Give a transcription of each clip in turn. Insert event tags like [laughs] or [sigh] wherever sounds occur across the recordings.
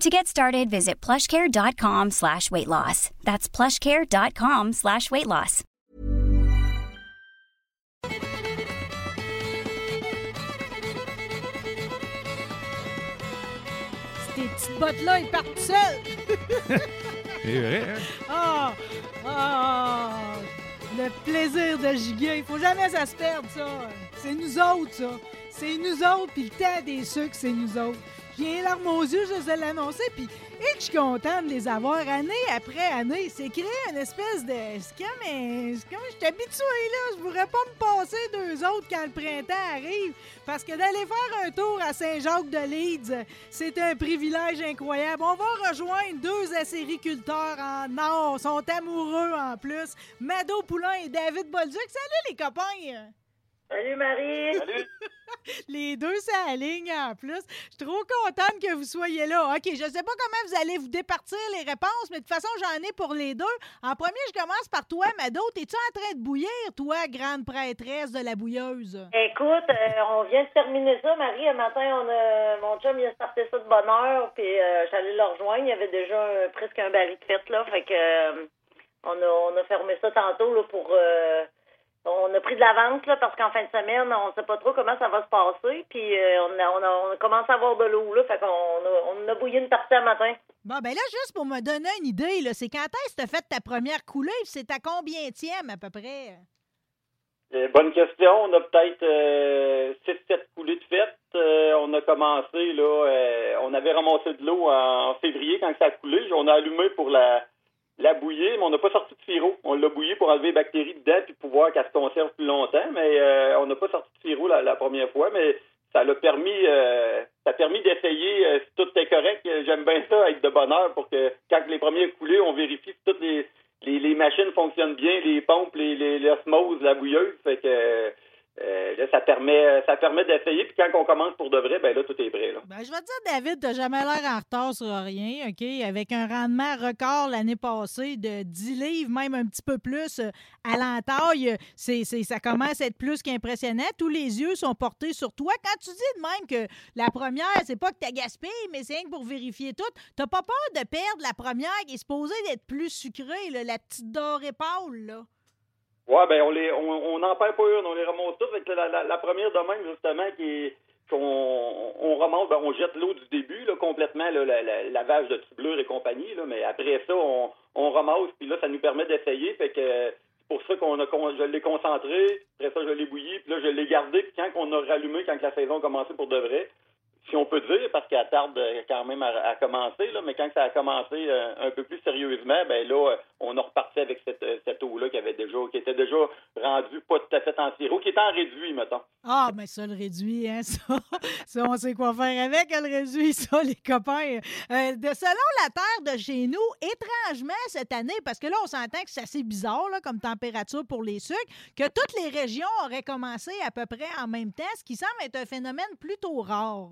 To get started, visit plushcare.com slash weight loss. That's plushcare.com slash weight loss. Ces petites bottes-là, ils partent seuls. [laughs] c'est vrai, hein? Ah! Ah! Le plaisir de giguer. Il faut jamais ça se perde, ça. C'est nous autres, ça. C'est nous autres, puis le temps des sucres, c'est nous autres. J'ai les larmes aux yeux juste de l'annoncer, puis et je suis contente de les avoir année après année. C'est créé une espèce de... C'est comme... un- comme... Je suis habituée, là. Je pourrais pas me passer deux autres quand le printemps arrive. Parce que d'aller faire un tour à Saint-Jacques-de-Leeds, c'est un privilège incroyable. On va rejoindre deux acériculteurs en or. Ils sont amoureux, en plus. Mado Poulain et David Bolduc. Salut, les copains! Salut Marie! Salut! [laughs] Les deux, ligne en plus. Je suis trop contente que vous soyez là. OK, je sais pas comment vous allez vous départir les réponses, mais de toute façon, j'en ai pour les deux. En premier, je commence par toi, Mado. T'es-tu en train de bouillir, toi, grande prêtresse de la bouilleuse? Écoute, euh, on vient de terminer ça, Marie. Un matin, on a, mon chum il a starté ça de bonne heure, puis euh, j'allais le rejoindre. Il y avait déjà un- presque un baril de fête, là. Fait que euh, on, a, on a fermé ça tantôt là, pour. euh, on a pris de l'avance là, parce qu'en fin de semaine, on sait pas trop comment ça va se passer. Puis euh, on, a, on, a, on a commencé à avoir de l'eau, là. Fait qu'on a, on a bouillé une partie un matin. Bon, ben là, juste pour me donner une idée, là, c'est quand est-ce que t'as fait ta première coulée? puis C'est à combien tième, à peu près? Euh, bonne question. On a peut-être euh, 6-7 coulées de fête. Euh, on a commencé, là, euh, on avait ramassé de l'eau en février quand ça a coulé. On a allumé pour la, la bouillir, mais on n'a pas sorti de sirop. On l'a bouillé pour enlever les bactéries dedans puis pour voir qu'elle se conserve plus longtemps, mais euh, on n'a pas sorti de sirop la, première fois, mais ça l'a permis euh, ça a permis d'essayer euh, si tout est correct. J'aime bien ça être de bonne heure pour que quand les premières coulées, on vérifie si toutes les, les, les machines fonctionnent bien, les pompes, les, les, l'osmose, la bouilleuse. Fait que euh, là, ça permet ça permet d'essayer. Puis quand on commence pour de vrai, ben là, tout est prêt. Là. Ben, je vais te dire, David, t'as jamais l'air en retard sur rien, OK? Avec un rendement record l'année passée de 10 livres, même un petit peu plus euh, à l'entaille, euh, c'est, ça commence à être plus qu'impressionnant. Tous les yeux sont portés sur toi. Quand tu dis de même que la première, c'est pas que t'as gaspillé, mais c'est rien que pour vérifier tout, t'as pas peur de perdre la première qui est supposée d'être plus sucrée, la petite dorée pâle, là? Ouais, ben on les on n'en perd pas une, on les remonte toutes. Que la, la, la première de même, justement, qui qu'on on remonte, ben, on jette l'eau du début là, complètement, là, la, la- lavage de tublure et compagnie, là, mais après ça, on, on ramasse, puis là, ça nous permet d'essayer. Fait que c'est pour ça qu'on a je l'ai concentré, après ça, je l'ai bouilli, puis là, je l'ai gardé, puis quand on a rallumé, quand la saison a commencé pour de vrai, si on peut dire, parce qu'elle tarde euh, quand même à, commencer, mais quand ça a commencé euh, un peu plus sérieusement, ben là, on a reparti avec cette, euh, cette eau-là qui avait déjà, qui était déjà rendue pas tout à fait en sirop, qui était en réduit, mettons. Ah, mais ça, le réduit, hein, [laughs] ça. Ça, on sait quoi faire avec, le réduit, ça, les copains. De, selon la terre de chez nous, étrangement, cette année, parce que là, on s'entend que c'est assez bizarre, comme température pour les sucres, que toutes les régions auraient commencé à peu près en même temps, ce qui semble être un phénomène plutôt rare.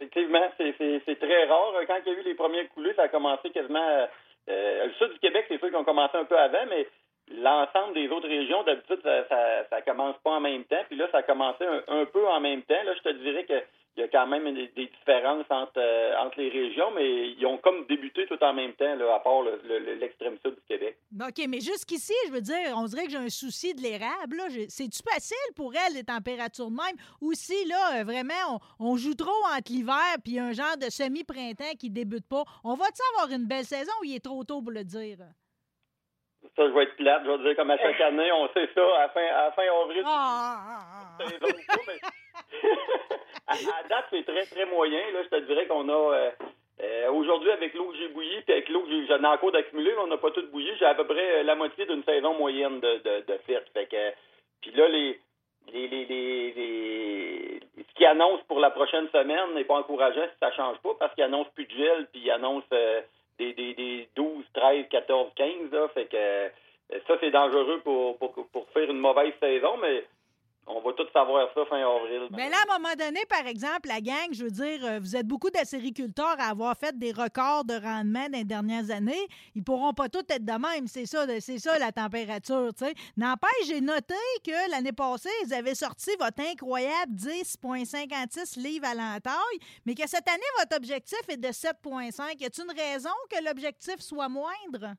Effectivement, c'est- très rare. Quand il y a eu les premières coulées, ça a commencé quasiment... euh, euh, le sud du Québec, c'est sûr qu'ils ont commencé un peu avant, mais l'ensemble des autres régions, d'habitude, ça, ça, ça commence pas en même temps. Puis là, ça a commencé un, un peu en même temps. Là, je te dirais que il y a quand même des, différences entre, euh, entre les régions, mais ils ont comme débuté tout en même temps, à part le- le- l'extrême sud du Québec. OK, mais jusqu'ici, je veux dire, on dirait que j'ai un souci de l'érable. C'est-tu facile pour elle, les températures de même? Ou si, là, euh, vraiment, on, on joue trop entre l'hiver puis un genre de semi-printemps qui débute pas, on va-tu avoir une belle saison ou il est trop tôt pour le dire? Ça, je vais être plate. Je vais dire comme à chaque année, on sait ça à fin, à fin avril. Ah, ah, ah, [laughs] à, à date, c'est très, très moyen. Là, je te dirais qu'on a. euh, euh, Aujourd'hui, avec l'eau que j'ai bouillie, puis avec l'eau que j'en ai encore d'accumuler, on n'a pas tout bouilli. J'ai à peu près euh, la moitié d'une saison moyenne de, de, de fête. Fait que, puis là, les, les, les, les, les- ce qu'ils annoncent pour la prochaine semaine n'est pas encourageant si ça change pas, parce qu'ils annoncent plus de gel, puis ils annoncent euh, des, des, des 12, 13, 14, 15. Là, fait que euh, ça, c'est dangereux pour, pour faire une mauvaise saison, mais on va tous savoir ça fin avril. Mais là, à un moment donné, par exemple, la gang, je veux dire, euh, vous êtes beaucoup d'acériculteurs à avoir fait des records de rendement dans les dernières années. Ils pourront pas tous être de même. C'est ça, c'est ça la température, tu sais. N'empêche, j'ai noté que l'année passée, ils avaient sorti votre incroyable 10,56 livres à l'entaille, mais que cette année, votre objectif est de 7,5. Y a-t-il une raison que l'objectif soit moindre?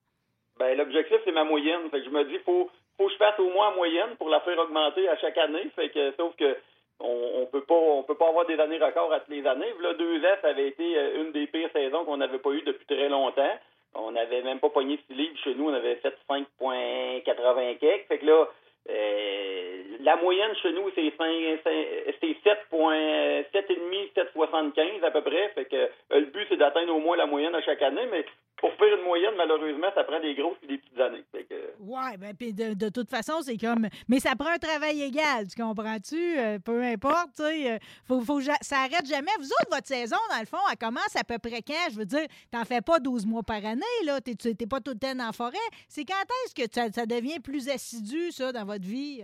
Ben, l'objectif, c'est ma moyenne. Fait que je me dis, faut, faut que je fasse au moins en moyenne pour la faire augmenter à chaque année. Fait que, sauf que, on, peut pas, on peut pas avoir des années records à toutes les années. Là, deux ça avait été euh, une des pires saisons qu'on n'avait pas eu depuis très longtemps. On n'avait même pas pogné six livres chez nous. On avait fait 5,80 quelques. Fait que là, euh, la moyenne chez nous, c'est 5, c'est 7,5, 7,75 à peu près. Fait que euh, le but, c'est d'atteindre au moins la moyenne à chaque année. Mais pour faire une moyenne, malheureusement, ça prend des grosses et des petites années. Que, Ouais, ben, puis de, de toute façon, c'est comme. Mais ça prend un travail égal, tu comprends-tu? Euh, peu importe, tu sais. euh, faut, faut, ça arrête jamais. Vous autres, votre saison, dans le fond, elle commence à peu près quand? Je veux dire, t'en fais pas 12 mois par année, là. T'es, pas tout le temps la forêt. C'est quand est-ce que ça, ça devient plus assidu, ça, dans votre vie?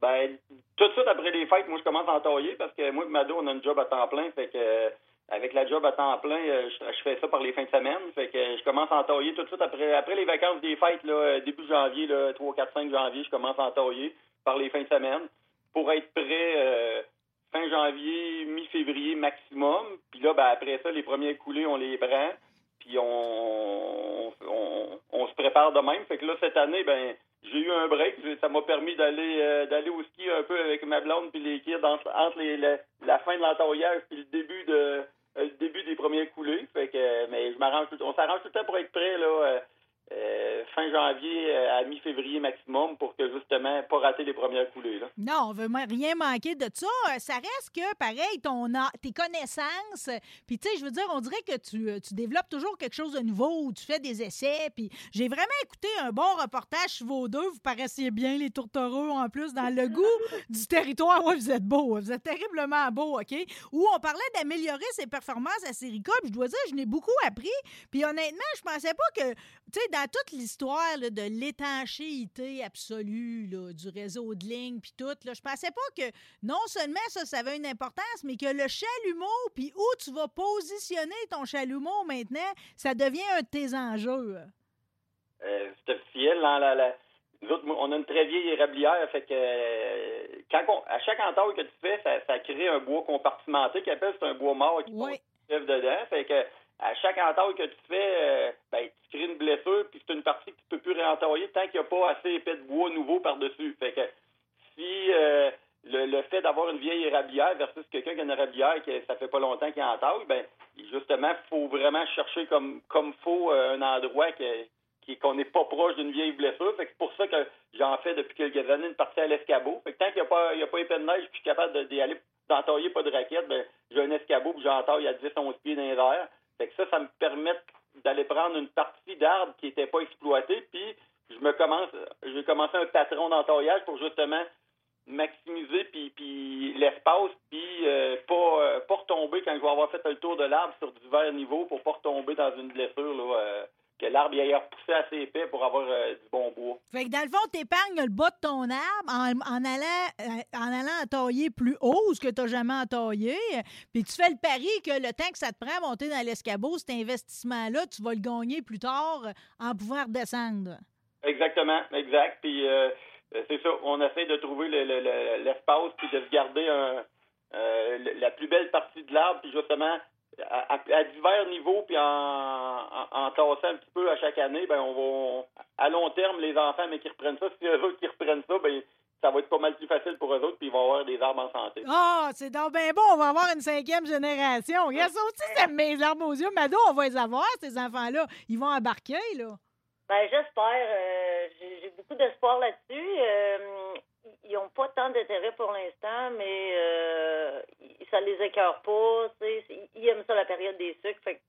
Ben, tout de suite après les fêtes, moi, je commence à entailler parce que moi et Mado, on a une job à temps plein. Fait que, euh, avec la job à temps plein, euh, je, fais ça par les fins de semaine. Fait que je commence à entailler tout de suite après, après les vacances des fêtes, là, euh, début janvier, là, 3, 4, 5 janvier, je commence à entailler par les fins de semaine pour être prêt euh, fin janvier, mi-février maximum. Puis là, ben, après ça, les premiers coulées, on les prend. Puis on, on, on se prépare de même. Fait que là, cette année, ben, j'ai eu un break. Ça m'a permis d'aller d'aller au ski un peu avec ma blonde puis les kids entre, entre les- la, la fin de l'entaillage puis le début de le début des premiers coulées. Fait que euh, mais je m'arrange on s'arrange tout le temps pour être prêt là euh, fin janvier euh, à mi-février maximum pour que justement pas rater les premières coulées là. Non, on veut rien manquer de ça. Euh, Ça reste que, pareil, ton, a- tes connaissances. Puis, tu sais, je veux dire, on dirait que tu, tu développes toujours quelque chose de nouveau ou tu fais des essais. Puis, j'ai vraiment écouté un bon reportage sur vos deux. Vous paraissiez bien, les tourtereaux, en plus, dans le goût [laughs] du territoire. Ouais, vous êtes beaux. Vous êtes terriblement beaux, OK? Où on parlait d'améliorer ses performances à Sérica. Puis, je dois dire, je n'ai beaucoup appris. Puis, honnêtement, je pensais pas que, tu sais, dans toute l'histoire là, de l'étanchéité absolue là, du réseau de lignes, puis tout, là, je pensais pas que non seulement ça, ça avait une importance, mais que le chalumeau, puis où tu vas positionner ton chalumeau maintenant, ça devient un de tes enjeux. Euh, c'est officiel. La, la- nous autres, on a une très vieille érablière, fait que euh, quand on- à chaque entaille que tu fais, ça, ça crée un bois compartimenté qui appelle c'est un bois mort qui Oui. passe dedans. Fait que à chaque entaille que tu fais, euh, ben, tu crées une blessure, puis c'est une partie que tu peux plus réentailler tant qu'il n'y a pas assez épais de bois nouveau par-dessus. Fait que si euh, le, fait d'avoir une vieille érablière versus quelqu'un qui a une érablière que ça fait pas longtemps qu'il entaille, ben justement, faut vraiment chercher comme comme faut euh, un endroit que qu'on n'est pas proche d'une vieille blessure. Fait que c'est pour ça que j'en fais depuis quelques années une partie à l'escabeau. Fait que tant qu'il n'y a pas a pas épais de neige, je suis capable d'y aller d'entailler pas de raquette, ben j'ai un escabeau puis j'entaille à 10 11 pieds dans les. Fait que ça ça me permet d'aller prendre une partie d'arbre qui n'était pas exploitée puis je me commence j'ai commencé un patron d'entaillage pour justement maximiser puis, puis l'espace puis euh, pas euh, pas retomber quand je vais avoir fait le tour de l'arbre sur divers niveaux pour pas retomber dans une blessure là euh, que l'arbre ait repoussé assez épais pour avoir euh, du bon bois. Fait que dans le fond, t'épargnes le bas de ton arbre en, en allant euh, en allant entailler plus haut, ce que tu n'as jamais entaillé. Puis tu fais le pari que le temps que ça te prend à monter dans l'escabeau, cet investissement-là, tu vas le gagner plus tard en pouvant redescendre. Exactement, exact. Puis euh, c'est ça, on essaie de trouver le- le- le- l'espace puis de garder un, euh, la plus belle partie de l'arbre, puis justement à, à- à divers niveaux, puis en, en, en tassant un petit peu à chaque année, ben on va on- à long terme les enfants mais qui reprennent ça, [laughs] si eux autres qui reprennent ça, ben ça va être pas mal plus facile pour eux autres, puis ils vont avoir des arbres en santé. Ah, c'est donc bien bon, on va avoir une cinquième génération. Regarde ça aussi, ça me met les larmes aux yeux. Mado, on va les avoir, ces enfants-là. Ils vont embarquer, là. Ben, j'espère. Euh, j'ai j'ai beaucoup d'espoir là-dessus. Euh, ils n'ont pas tant d'intérêt pour l'instant, mais euh, ça les écœure pas. Ils aiment ça la période des sucres. Fait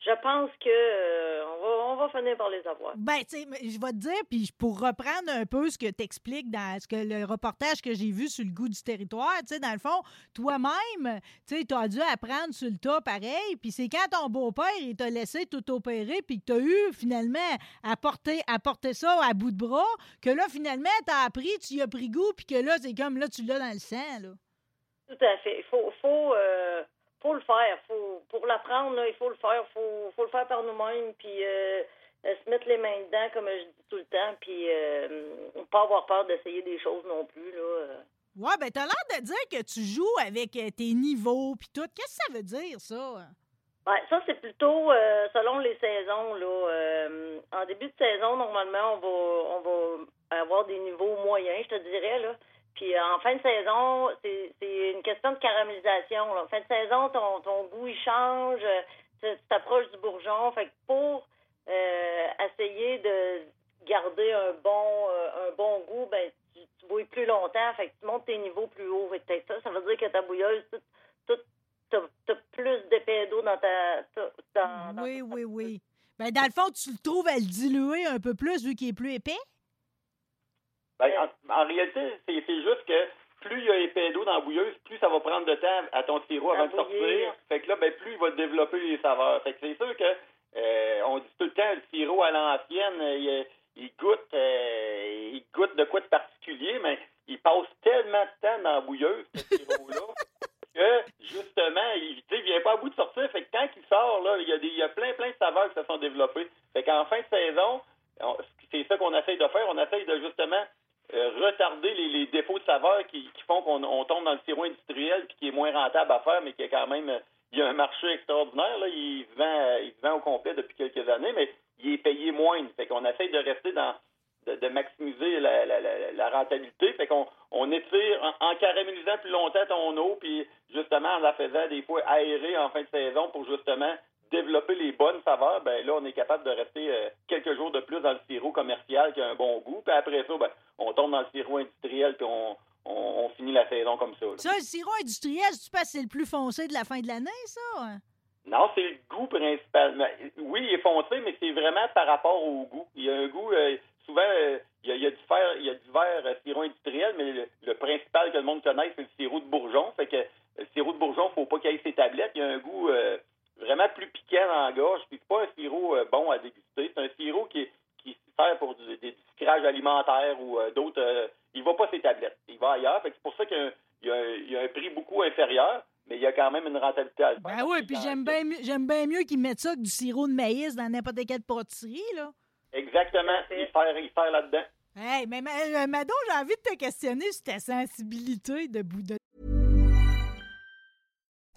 je pense que euh, on, va, on va finir par les avoir. Ben, tu sais, je vais te dire, puis pour reprendre un peu ce que tu expliques dans ce que le reportage que j'ai vu sur le goût du territoire, tu sais, dans le fond, toi-même, tu sais, tu as dû apprendre sur le tas pareil, puis c'est quand ton beau-père, il t'a laissé tout opérer, puis que tu as eu finalement à porter, à porter ça à bout de bras, que là, finalement, tu as appris, tu y as pris goût, puis que là, c'est comme là, tu l'as dans le sang, là. Tout à fait. Il faut, faut, euh, faut le faire. Faut, pour l'apprendre, il faut le faire. faut, faut le faire par nous-mêmes. Puis euh, euh, se mettre les mains dedans, comme je dis tout le temps. Puis euh, pas avoir peur d'essayer des choses non plus. Là. Ouais, ben, t'as l'air de dire que tu joues avec euh, tes niveaux, puis tout. Qu'est-ce que ça veut dire, ça? Ouais, ça, c'est plutôt euh, selon les saisons. Là. En début de saison, normalement, on va, on va avoir des niveaux moyens, je te dirais. Là. Puis euh, en fin de saison, c'est une question de caramélisation. Là. En fin de saison, ton, ton goût, il change. euh, Tu t'approches du bourgeon. Fait que pour euh, essayer de garder un bon euh, un bon goût, ben tu, tu bouilles plus longtemps. Fait que tu montes tes niveaux plus haut. Fait que peut-être ça, ça veut dire que ta bouilleuse, tout, tout, t'as plus d'épais d'eau dans ta... dans Oui, ta- oui, oui. Ben, dans le fond, tu le trouves à le diluer un peu plus vu qu'il est plus épais? Ben, en, en réalité, c'est juste que plus il y a épais d'eau dans la bouilleuse, plus ça va prendre de temps à ton sirop avant de sortir. Fait que là, ben, plus il va développer les saveurs. Fait que c'est sûr que euh, on dit tout le temps le sirop à l'ancienne, il, il goûte euh, il goûte de quoi de particulier, mais il passe tellement de temps dans la bouilleuse, ce sirop-là, [laughs] que justement, il il vient pas à bout de sortir. Fait que quand il sort, là, il y a des il y a plein, plein de saveurs qui se sont développées. Fait qu'en fin de saison, on- c'est ça qu'on essaye de faire. On essaye de justement retarder les, les défauts de saveur qui, font qu'on on tombe dans le sirop industriel puis qui est moins rentable à faire, mais qui est quand même euh, il y a un marché extraordinaire. Là. Il, vend, euh, il vend au complet depuis quelques années, mais il est payé moins. Fait qu'on essaye de rester dans de, de maximiser la, la rentabilité. Fait qu'on on étire en, en caramélisant plus longtemps ton eau, puis justement en la faisant des fois aérer en fin de saison pour justement développer les bonnes saveurs, ben là, on est capable de rester euh, quelques jours de plus dans le sirop commercial qui a un bon goût. Puis après ça, ben, on tombe dans le sirop industriel, puis on, on, on finit la saison comme ça. là. Ça, le sirop industriel, tu penses que c'est le plus foncé de la fin de l'année, ça? Non, c'est le goût principalement. Oui, il est foncé, mais c'est vraiment par rapport au goût. Il y a un goût, euh, souvent, euh, il, y a, il y a du fer, il y a du verre euh, sirop industriel, mais le, le principal que le monde connaît, c'est le sirop de bourgeon. Fait que le sirop de bourgeon, faut pas qu'il ait ses tablettes. Il y a un goût vraiment plus piquant dans la gorge. Puis c'est pas un sirop euh, bon à déguster. C'est un sirop qui, qui sert pour du, des, du sucrage alimentaire ou euh, d'autres. euh, il va pas ses tablettes. Il va ailleurs. C'est pour ça qu'il y a un- y, a prix beaucoup inférieur, mais il y a quand même une rentabilité à le faire. Ben oui, puis j'aime bien, j'aime bien mieux qu'ils mettent ça que du sirop de maïs dans n'importe quelle pâtisserie, là. Exactement. Il sert, il sert là-dedans. Hey, mais ma- euh, Mado, j'ai envie de te questionner sur ta sensibilité de bout de...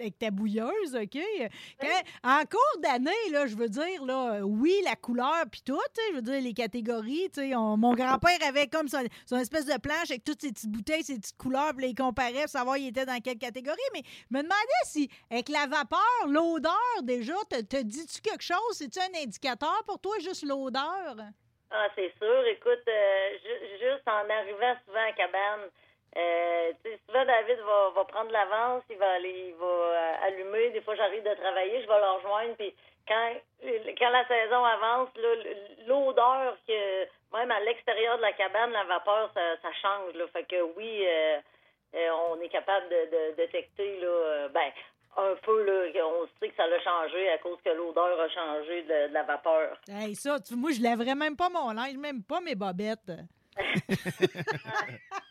Avec ta bouilleuse, OK? Quand- en cours d'année, là, je veux dire, là, oui, la couleur puis tout, je veux dire, les catégories, tu sais, on- mon grand-père avait comme son, son espèce de planche avec toutes ses petites bouteilles, ses petites couleurs, puis il comparait pour savoir il était dans quelle catégorie, mais je me demandais si, avec la vapeur, l'odeur, déjà, te, te dis-tu quelque chose? C'est-tu un indicateur pour toi, juste l'odeur? Ah, c'est sûr. Écoute, euh, ju- juste en arrivant souvent à la cabane, Euh, souvent, David va, va prendre l'avance, il va aller, il va euh, allumer. Des fois, j'arrive de travailler, je vais le rejoindre. Puis quand, quand la saison avance, l'odeur que même à l'extérieur de la cabane, la vapeur, ça, ça change. Là. Fait que oui, euh, euh, on est capable de, de détecter là, ben, un peu, là, on sait que ça a changé à cause que l'odeur a changé de, de la vapeur. Hey, ça, tu- moi, je lèverais même pas mon linge, même pas mes bobettes. [laughs] [laughs]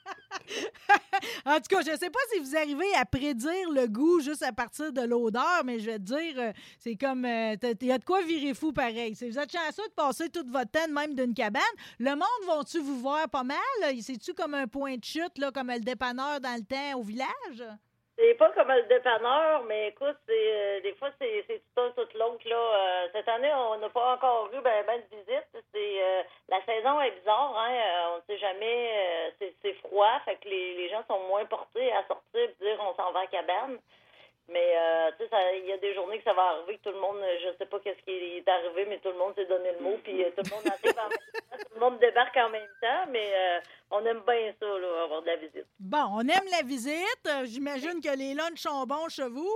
en tout cas, je ne sais pas si vous arrivez à prédire le goût juste à partir de l'odeur, mais je vais te dire, euh, c'est comme. Il y a de quoi virer fou pareil. Si vous êtes chanceux de passer tout votre temps même d'une cabane, le monde vont-tu vous voir pas mal? C'est-tu comme un point de chute, comme le dépanneur dans le temps au village? C'est pas comme le dépanneur, mais écoute, euh, des fois c'est tout un tout l'autre. Euh, cette année, on n'a pas encore vu ben, ben de visites. Euh, la saison est bizarre, hein. euh, on ne sait jamais. euh, c'est froid, fait que les, gens sont moins portés à sortir et dire on s'en va à cabane. Mais euh, tu sais, il y a des journées que ça va arriver, que tout le monde, je sais pas qu'est-ce qui est arrivé, mais tout le monde s'est donné le mot, puis euh, tout le monde arrive en même temps, tout le monde débarque en même temps, mais euh, on aime bien ça, là, avoir de la visite. Bon, on aime la visite. J'imagine que les lunchs sont bons chez vous.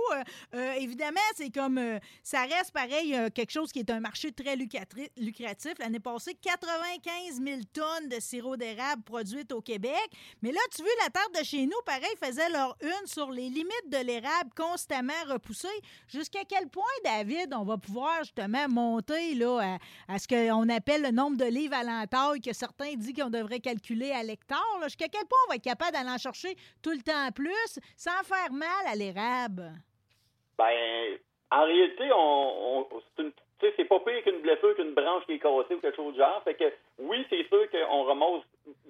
Euh, évidemment, c'est comme. ça reste pareil, quelque chose qui est un marché très lucratif. L'année passée, 95 000 tonnes de sirop d'érable produites au Québec. Mais là, tu veux, la terre de chez nous, pareil, faisait leur une sur les limites de l'érable repoussées. Jusqu'à quel point, David, on va pouvoir justement monter là, à, ce qu'on appelle le nombre de livres à l'entaille que certains disent qu'on devrait calculer à l'hectare. Jusqu'à quel point on va être capable d'aller en chercher tout le temps plus sans faire mal à l'érable? Ben, en réalité, on, c'est pas pire qu'une blessure qu'une branche qui est cassée ou quelque chose du genre. Fait que oui, c'est sûr qu'on ramasse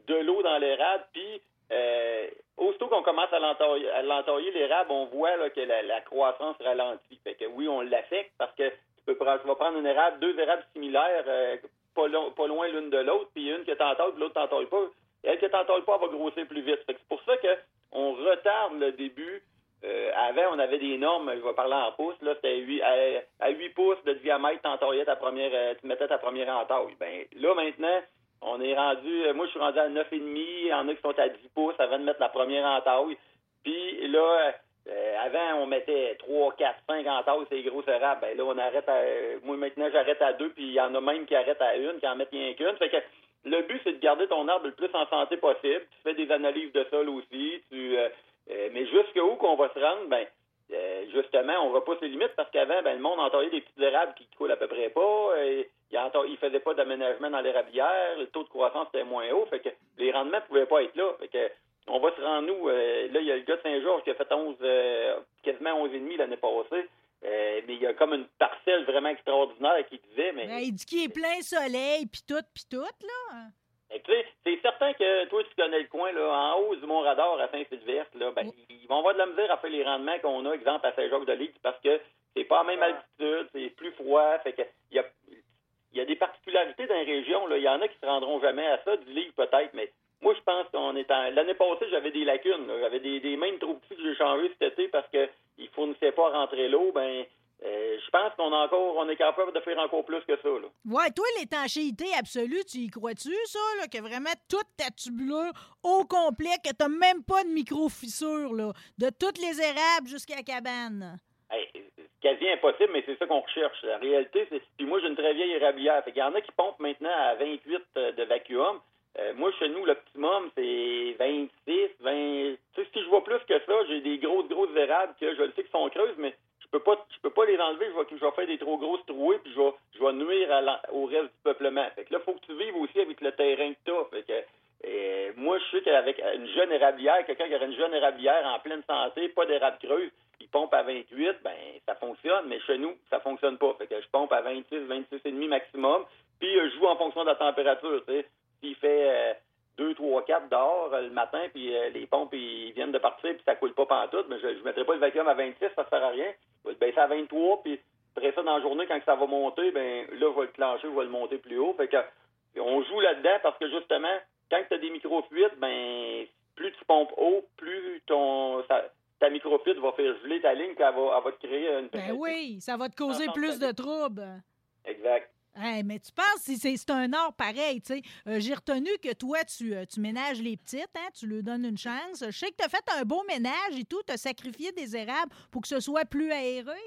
de l'eau dans l'érable, puis euh, aussitôt qu'on commence à l'entailler, l'érable, on voit que la, croissance ralentit. Fait que oui, on l'affecte parce que tu peux prendre, tu vas prendre une érable, deux érables similaires, euh, pas, lo- pas loin l'une de l'autre, puis une que t'entailles, puis l'autre t'entaille pas. Et elle que t'entaille pas, elle va grossir plus vite. C'est pour ça que on retarde le début euh, avant, on avait des normes, je vais parler en pouces, là, c'était 8, à, à 8 pouces de diamètre, ta première, tu mettais ta première entaille. Ben, là, maintenant, on est rendu, euh, moi, je suis rendu à 9,5, il y en a qui sont à 10 pouces avant de mettre la première entaille. Puis là, euh, avant, on mettait 3, 4, 5 entailles, c'est gros érables. Ben là, on arrête à, moi, maintenant, j'arrête à deux, puis il y en a même qui arrêtent à une, qui en mettent rien qu'une. Fait que le but, c'est de garder ton arbre le plus en santé possible. Tu fais des analyses de sol aussi, tu, euh, euh, mais jusqu'où qu'on va se rendre, ben, euh, justement, on repousse les limites parce qu'avant, ben, le monde entaillait des petites érables qui coulent à peu près pas. Il il faisait pas d'aménagement dans l'érablière. Le taux de croissance était moins haut. Fait que les rendements pouvaient pas être là. Fait que on va se rendre nous. euh, là, il y a le gars de Saint-Georges qui a fait 11, euh, quasiment 11,5 l'année passée. Euh, mais il y a comme une parcelle vraiment extraordinaire qui disait, mais Ben, il dit qu'il est plein soleil, puis tout, puis tout, là. Sais, c'est certain que toi, tu connais le coin, là, en haut du Mont-Radar à Saint-Sylvestre, là, ben, ils vont avoir de la misère à faire les rendements qu'on a, exemple, à Saint-Jacques-de-Ligue, parce que c'est pas à la même altitude, c'est plus froid, fait que il y a, il y a des particularités dans les régions. Il y en a qui se rendront jamais à ça, du livre peut-être, mais moi, je pense qu'on est en... L'année passée, j'avais des lacunes. J'avais des, des mains trop petits que j'ai changé cet été parce que ils fournissaient pas rentrer l'eau, ben, euh, je pense qu'on encore, on est capable de faire encore plus que ça, là. Ouais, toi, l'étanchéité absolue, tu y crois-tu, ça, là, que vraiment toute ta tubulure au complet, que t'as même pas de micro-fissure, là, de toutes les érables jusqu'à la cabane? Quasi impossible, mais c'est ça qu'on recherche. La réalité, c'est. Puis moi, j'ai une très vieille érablière. Fait y en a qui pompent maintenant à 28 euh, de vacuum. Euh, moi, chez nous, l'optimum, c'est 26, 20. Tu sais, si je vois plus que ça, j'ai des grosses, grosses érables que je le sais qu'ils sont creuses, mais je peux pas je peux pas les enlever. Je vais, je vais faire des trop grosses trouées, puis je vais, nuire au reste du peuplement. Fait que là, faut que tu vives aussi avec le terrain que t'as. Fait que. euh, moi, je sais qu'avec une jeune érablière, quelqu'un qui aurait une jeune érablière en pleine santé, pas d'érable creuse, il pompe à 28, ben ça fonctionne, mais chez nous, ça fonctionne pas. Fait que je pompe à 26, 26 et demi maximum, puis euh, je joue en fonction de la température. S'il fait euh, 2, 3, 4 dehors euh, le matin, puis euh, les pompes ils viennent de partir, puis ça coule pas pantoute, mais je ne mettrai pas le vacuum à 26, ça sert à rien. Je vais le baisser à 23, puis après ça, dans la journée, quand ça va monter, ben là, je vais le clencher, je vais le monter plus haut. Fait que on joue là-dedans parce que justement, quand tu as des micro-fuites, ben plus tu pompes haut, plus ton ça- ta micro-fuite va faire geler ta ligne, puis elle va, elle va te créer une Ben oui, ça va te causer plus de troubles. Exact. Hey, mais tu penses, si c'est un art pareil, tu sais? Euh, J'ai retenu que toi, tu, euh, tu ménages les petites, hein, tu leur donnes une chance. Je sais que tu as fait un beau ménage et tout, tu as sacrifié des érables pour que ce soit plus aéré.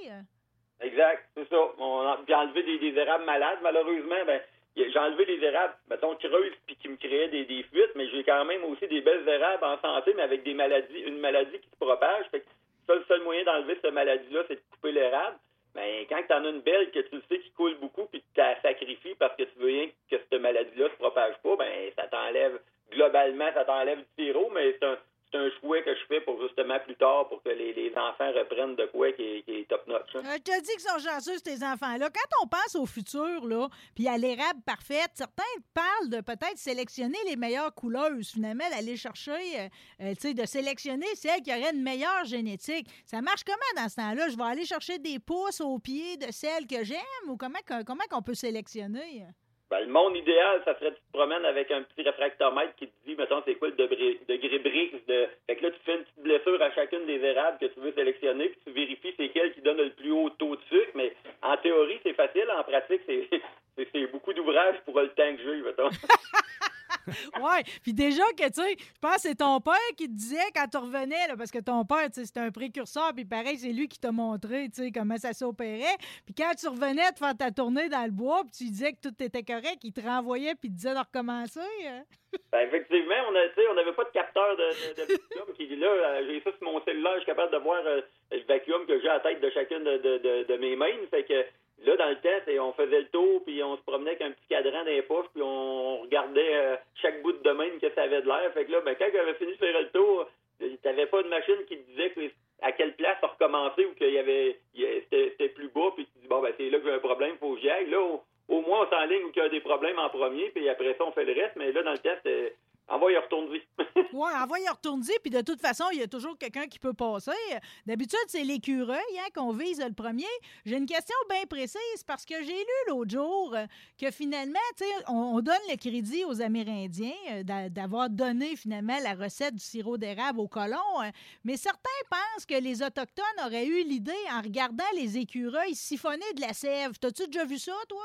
Exact, c'est ça. On a puis enlevé des, des érables malades. Malheureusement, ben, j'ai enlevé les érables, mettons, creuses, puis qui me créaient des, des fuites, mais j'ai quand même aussi des belles érables en santé, mais avec des maladies, une maladie qui se propage. Fait que le seul moyen d'enlever cette maladie-là, c'est de couper l'érable. Mais quand tu en as une belle que tu le sais qui coule beaucoup, puis que tu la sacrifies parce que tu veux rien que cette maladie-là se propage pas, ben ça t'enlève, globalement, ça t'enlève du sirop, mais c'est un, c'est un choix que je fais pour justement plus tard, pour que les, les enfants reprennent de quoi qui est, qui est top-notch. hein. Euh, je te dis qu'ils sont chanceux, tes enfants-là. Quand on pense au futur, là, puis à l'érable parfaite, certains parlent de peut-être sélectionner les meilleures couleuses, finalement, d'aller chercher, euh, euh, tu sais, de sélectionner celles qui auraient une meilleure génétique. Ça marche comment dans ce temps-là? Je vais aller chercher des pousses au pied de celles que j'aime ou comment, comment peut sélectionner? Ben, le monde idéal, ça serait que tu te promènes avec un petit réfractomètre qui te dit, mettons, c'est quoi le degré, degré Brix de. Fait que là, tu fais une petite blessure à chacune des érables que tu veux sélectionner, puis tu vérifies c'est quel qui donne le plus haut taux de sucre. Mais en théorie, c'est facile. En pratique, c'est, [laughs] beaucoup d'ouvrage pour le temps que j'ai, mettons. [laughs] [laughs] Ouais, puis déjà que, tu sais, je pense que c'est ton père qui te disait quand tu revenais, là, parce que ton père, tu sais, c'était un précurseur, puis pareil, c'est lui qui t'a montré, tu sais, comment ça s'opérait. Puis quand tu revenais de faire ta tournée dans le bois, puis tu disais que tout était correct, il te renvoyait, puis il te disait de recommencer. hein? [laughs] Ben, effectivement, on n'avait pas de capteur de, de, de vacuum. Puis là, euh, j'ai ça sur mon cellulaire, je suis capable de voir euh, le vacuum que j'ai à la tête de chacune de, de mes mains. Fait que là, dans le temps, on faisait le tour, puis on se promenait avec un petit cadran dans puis on regardait euh, chaque bout de main que ça avait de l'air. Fait que là, ben, quand fini de faire le tour, t'avais pas de machine qui te disait que- à quelle place recommencer ou qu'il y avait c'était plus bas, puis tu dis bon ben c'est là que j'ai un problème, faut que j'y aille. Là, au, moins on s'enligne où il y a des problèmes en premier, puis après ça on fait le reste, mais là dans le test, y retourne-y. [laughs] Ouais, envoie y retourner, puis de toute façon, il y a toujours quelqu'un qui peut passer. D'habitude, c'est l'écureuil hein, qu'on vise le premier. J'ai une question bien précise parce que j'ai lu l'autre jour euh, que finalement, on, on donne le crédit aux Amérindiens euh, d'a- d'avoir donné finalement la recette du sirop d'érable aux colons, euh, mais certains pensent que les Autochtones auraient eu l'idée en regardant les écureuils siphonner de la sève. T'as-tu déjà vu ça, toi?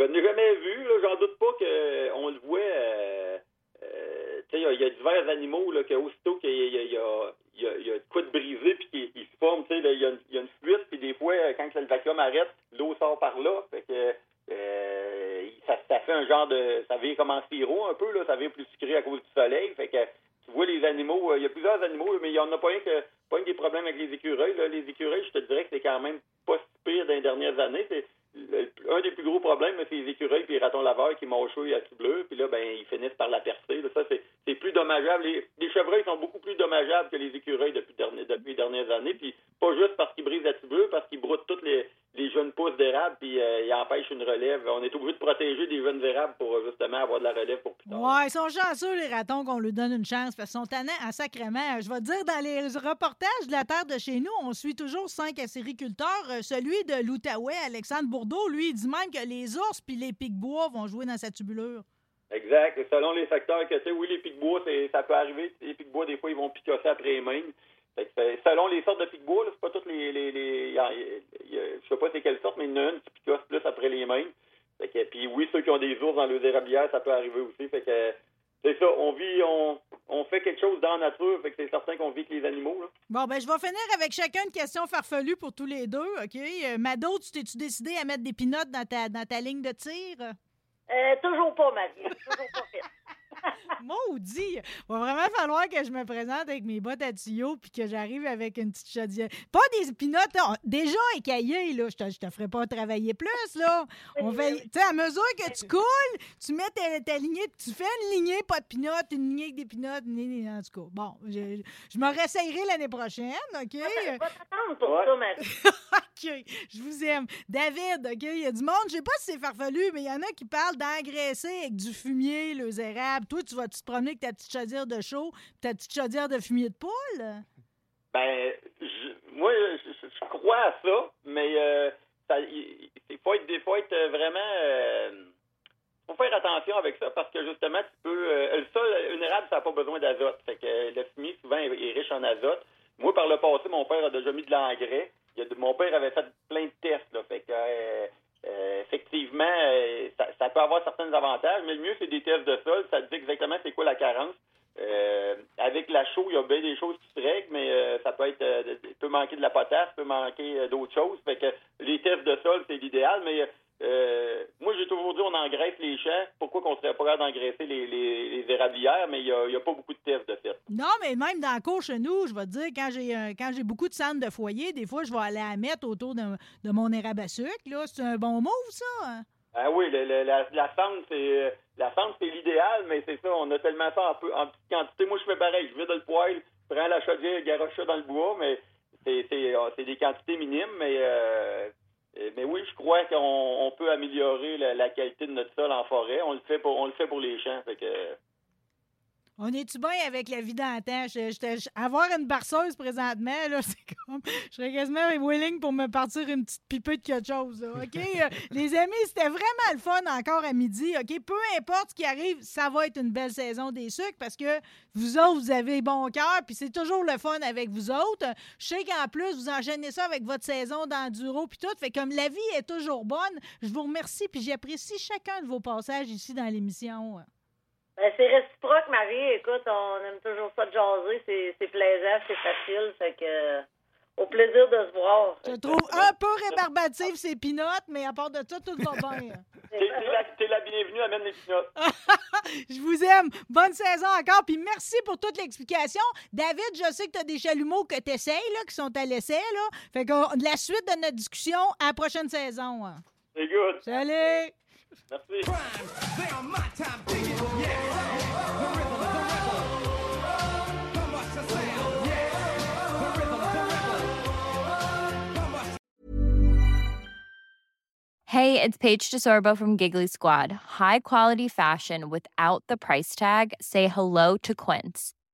Euh? Je n'ai jamais vu, j'en doute pas qu'on le voit. euh, euh, tu sais, il y a- divers animaux là, que aussitôt qu'il y a, il y, a, de quoi de brisé puis qu'il il se forme, tu sais, il y, a une- une fuite, puis des fois, euh, quand le vacuum arrête, l'eau sort par là. Fait que euh, ça, fait un genre de. Ça vient comme en sirop un peu, là, ça vient plus sucré à cause du soleil. Fait que tu vois les animaux, euh, il y a plusieurs animaux, mais il n'y en a pas un que pas des problèmes avec les écureuils. Là. Les écureuils, je te dirais que c'est quand même pas si pire dans les dernières années. C'est un des plus gros problèmes, c'est les écureuils et les ratons laveurs qui mâchouillent à tout bleu, puis là, ben, ils finissent par la percer. Ça, c'est, plus dommageable. Les, chevreuils sont beaucoup plus dommageables que les écureuils depuis, depuis les dernières années, puis pas juste parce qu'ils brisent la tubeuse, parce qu'ils broutent toutes les, les jeunes pousses d'érable, puis euh, ils empêchent une relève. On est obligé de protéger des jeunes érables pour justement avoir de la relève pour plus tard. Ouais, ils sont chanceux, les ratons, qu'on leur donne une chance, parce qu'ils sont tannants en sacrement. Je vais te dire, dans les reportages de la terre de chez nous, on suit toujours cinq acériculteurs. Euh, Celui de l'Outaouais, Alexandre Bourdeau, lui, il dit même que les ours puis les pics-bois vont jouer dans sa tubulure. Exact. Selon les secteurs que c'est, oui, les pics-bois, c'est, ça peut arriver. Les pics-bois, des fois, ils vont picosser après les mains. Fait que, selon les sortes de pics-bois, là, c'est pas toutes les... les, les il y a- il y a- je sais pas c'est quelle sorte, mais il y en a une qui picosse plus après les mains. Fait que, puis oui, ceux qui ont des ours dans leurs érablières, ça peut arriver aussi. Fait que c'est ça, on vit, on, on fait quelque chose dans la nature, fait que c'est certain qu'on vit avec les animaux. Là. Bon, ben, je vais finir avec chacun une question farfelue pour tous les deux, OK? Euh, Mado, tu t'es-tu décidé à mettre des pinottes dans ta, dans ta ligne de tir? Euh, toujours pas, Marie. Toujours pas fait. Maudit! Va vraiment falloir que je me présente avec mes bottes à tuyaux puis que j'arrive avec une petite chaudière. Pas des pinottes, là, déjà écaillées, là. Je te, je te ferai pas travailler plus, là. On fait, tu sais, à mesure que tu coules, tu mets ta, ta lignée, tu fais une lignée, pas de pinottes, une lignée avec des pinottes, une lignée, en tout cas. Bon, je, je me réessayerai l'année prochaine, OK? Va t'attendre pour Ouais. ça, Marie. [laughs] OK, je vous aime. David, OK, il y a du monde, je sais pas si c'est farfelu, mais il y en a qui parlent d'engraisser avec du fumier, les érables. Toi, tu vas-tu te promener avec ta petite chaudière de chaud puis ta petite chaudière de fumier de poule? Ben, moi, je, crois à ça, mais euh, il, faut être, être vraiment, euh, faut faire attention avec ça parce que justement, tu peux, euh, le sol, une érable, ça n'a pas besoin d'azote. Fait que euh, le fumier souvent est, riche en azote. Moi, par le passé, mon père a déjà mis de l'engrais. Mon père avait fait plein de tests, là. Fait que euh, effectivement, peut avoir certains avantages, mais le mieux, c'est des tests de sol. Ça dit exactement c'est quoi la carence. avec la chaux, il y a bien des choses qui se règlent, mais ça peut être peut manquer de la potasse, peut manquer d'autres choses. Fait que les tests de sol, c'est l'idéal, mais euh, moi, j'ai toujours dit on engraisse les champs. Pourquoi qu'on serait pas capable d'engraisser les, les, érablières, mais il n'y a, pas beaucoup de tests de fait. Non, mais même dans la cour chez nous, je vais te dire, quand j'ai euh, quand j'ai beaucoup de cendres de foyer, des fois, je vais aller la mettre autour de, de mon érable à sucre. C'est un bon move, ça? Hein? Ah oui, la, la, cendre, c'est la cendre, c'est l'idéal, mais c'est ça, on a tellement ça en, peu, en petite quantité. Moi, je fais pareil, je vide le poêle, je prends la chaudière, garoche ça dans le bois, mais c'est ah, des quantités minimes, mais euh, euh, mais oui, je crois qu'on peut améliorer la, qualité de notre sol en forêt. On le fait pour, on le fait pour les champs. Fait que, on est-tu bien avec la vie d'antan? avoir une barceuse présentement, là, [laughs] c'est comme. Je serais quasiment willing pour me partir une petite pipée de quelque chose. OK? [laughs] Euh, les amis, c'était vraiment le fun encore à midi. OK? Peu importe ce qui arrive, ça va être une belle saison des sucres parce que vous autres, vous avez bon cœur, puis c'est toujours le fun avec vous autres. Je sais qu'en plus, vous enchaînez ça avec votre saison d'enduro, puis tout. Fait comme la vie est toujours bonne, je vous remercie, puis j'apprécie chacun de vos passages ici dans l'émission. Ben, c'est réciproque, Marie. Écoute, on aime toujours ça de jaser. C'est plaisant, c'est facile. Fait que. Au plaisir de se voir. Je trouve un peu rébarbatif ces pinottes, mais à part de ça, tout va bien. T'es la, bienvenue, amène les pinottes. [laughs] je vous aime. Bonne saison encore, puis merci pour toute l'explication. David, je sais que tu as des chalumeaux que tu essayes, là, qui sont à l'essai. Là. Fait que la suite de notre discussion à la prochaine saison. C'est good. Salut. Prime, they are my time digging. Yeah, the rhythm, the rebel. Come watch the sound. Yeah, the rhythm, the rebel. Come watch. Hey, it's Paige DeSorbo from Giggly Squad. High quality fashion without the price tag. Say hello to Quince.